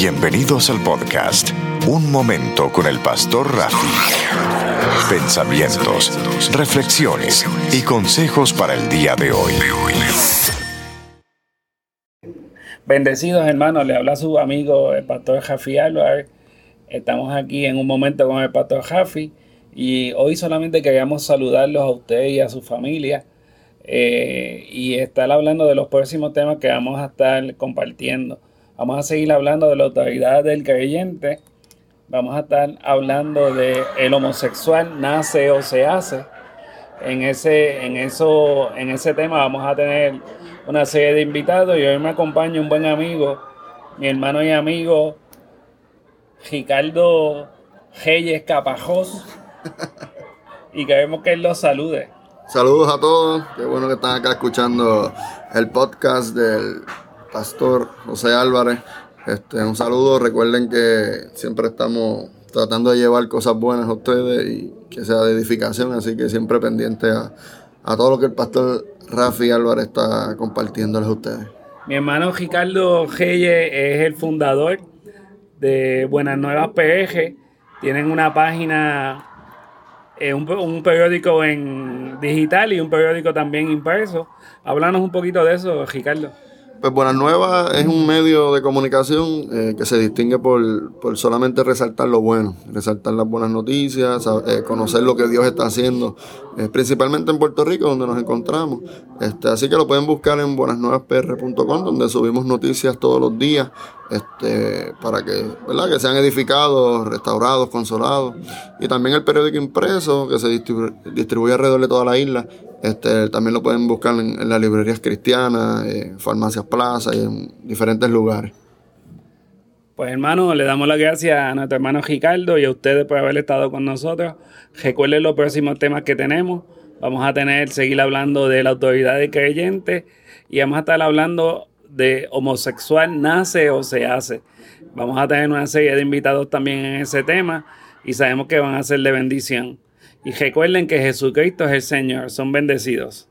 Bienvenidos al podcast Un Momento con el Pastor Rafi. Pensamientos, reflexiones y consejos para el día de hoy. Bendecidos hermanos, le habla su amigo el Pastor Rafi Álvarez. Estamos aquí en un momento con el Pastor Rafi y hoy solamente queríamos saludarlos a ustedes y a su familia eh, y estar hablando de los próximos temas que vamos a estar compartiendo. Vamos a seguir hablando de la autoridad del creyente. Vamos a estar hablando de el homosexual nace o se hace. En ese, en eso, en ese tema vamos a tener una serie de invitados y hoy me acompaña un buen amigo, mi hermano y amigo Ricardo Reyes Capajos y queremos que él los salude. Saludos a todos, qué bueno que están acá escuchando el podcast del Pastor José Álvarez. Este, un saludo, recuerden que siempre estamos tratando de llevar cosas buenas a ustedes y que sea de edificación, así que siempre pendiente a, todo lo que el pastor Rafi Álvarez está compartiéndoles a ustedes. Mi hermano Ricardo Gelle es el fundador de Buenas Nuevas PG. Tienen una página, eh, un, un, periódico en digital y un periódico también impreso. Háblanos un poquito de eso, Ricardo. Pues Buenas Nuevas es un medio de comunicación eh, que se distingue por, solamente resaltar lo bueno, resaltar las buenas noticias, eh, conocer lo que Dios está haciendo, eh, principalmente en Puerto Rico, donde nos encontramos. Este, así que lo pueden buscar en buenasnuevaspr.com, donde subimos noticias todos los días este, para que, ¿verdad? que sean edificados, restaurados, consolados. Y también el periódico impreso, que se distribuye alrededor de toda la isla este, también lo pueden buscar en, las librerías cristianas, en farmacias plaza y en diferentes lugares. Pues hermano, le damos las gracias a nuestro hermano Ricardo y a ustedes por haber estado con nosotros. Recuerden los próximos temas que tenemos. Vamos a tener, seguir hablando de la autoridad de creyente y vamos a estar hablando de homosexual nace o se hace. Vamos a tener una serie de invitados también en ese tema y sabemos que van a ser de bendición. Y recuerden que Jesucristo es el Señor. Son bendecidos.